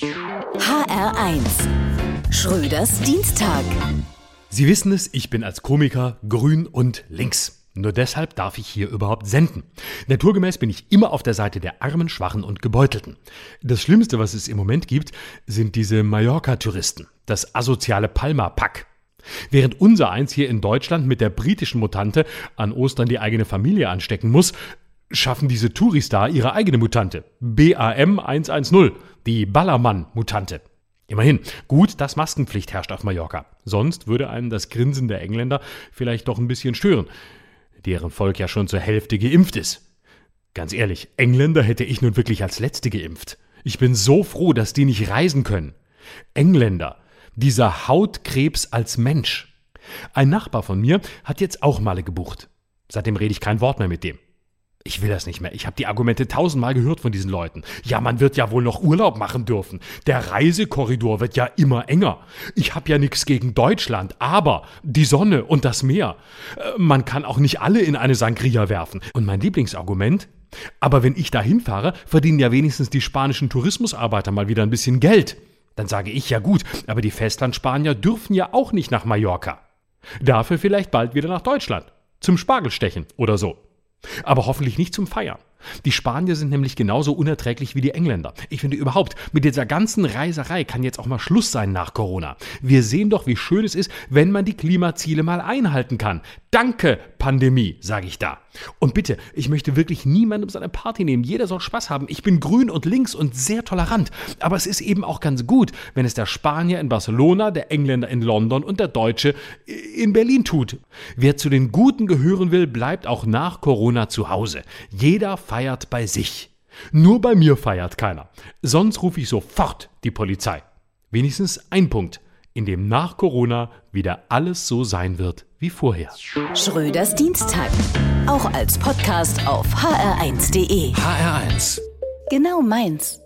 HR1 Schröders Dienstag. Sie wissen es, ich bin als Komiker grün und links. Nur deshalb darf ich hier überhaupt senden. Naturgemäß bin ich immer auf der Seite der Armen, Schwachen und Gebeutelten. Das Schlimmste, was es im Moment gibt, sind diese Mallorca-Touristen. Das asoziale Palma-Pack. Während unser eins hier in Deutschland mit der britischen Mutante an Ostern die eigene Familie anstecken muss, schaffen diese Touris da ihre eigene Mutante. BAM 110, die Ballermann-Mutante. Immerhin, gut, dass Maskenpflicht herrscht auf Mallorca. Sonst würde einen das Grinsen der Engländer vielleicht doch ein bisschen stören, deren Volk ja schon zur Hälfte geimpft ist. Ganz ehrlich, Engländer hätte ich nun wirklich als Letzte geimpft. Ich bin so froh, dass die nicht reisen können. Engländer, dieser Hautkrebs als Mensch. Ein Nachbar von mir hat jetzt auch Male gebucht. Seitdem rede ich kein Wort mehr mit dem. Ich will das nicht mehr. Ich habe die Argumente tausendmal gehört von diesen Leuten. Ja, man wird ja wohl noch Urlaub machen dürfen. Der Reisekorridor wird ja immer enger. Ich habe ja nichts gegen Deutschland, aber die Sonne und das Meer. Äh, man kann auch nicht alle in eine Sangria werfen. Und mein Lieblingsargument? Aber wenn ich da hinfahre, verdienen ja wenigstens die spanischen Tourismusarbeiter mal wieder ein bisschen Geld. Dann sage ich ja gut, aber die Festlandspanier dürfen ja auch nicht nach Mallorca. Dafür vielleicht bald wieder nach Deutschland. Zum Spargelstechen oder so. Aber hoffentlich nicht zum Feiern. Die Spanier sind nämlich genauso unerträglich wie die Engländer. Ich finde überhaupt, mit dieser ganzen Reiserei kann jetzt auch mal Schluss sein nach Corona. Wir sehen doch, wie schön es ist, wenn man die Klimaziele mal einhalten kann. Danke, Pandemie, sage ich da. Und bitte, ich möchte wirklich niemandem seine Party nehmen. Jeder soll Spaß haben. Ich bin grün und links und sehr tolerant. Aber es ist eben auch ganz gut, wenn es der Spanier in Barcelona, der Engländer in London und der Deutsche in Berlin tut. Wer zu den Guten gehören will, bleibt auch nach Corona zu Hause. Jeder feiert bei sich. Nur bei mir feiert keiner. Sonst rufe ich sofort die Polizei. Wenigstens ein Punkt, in dem nach Corona wieder alles so sein wird wie vorher. Schröders Dienstag. Auch als Podcast auf hr1.de. HR1. Genau meins.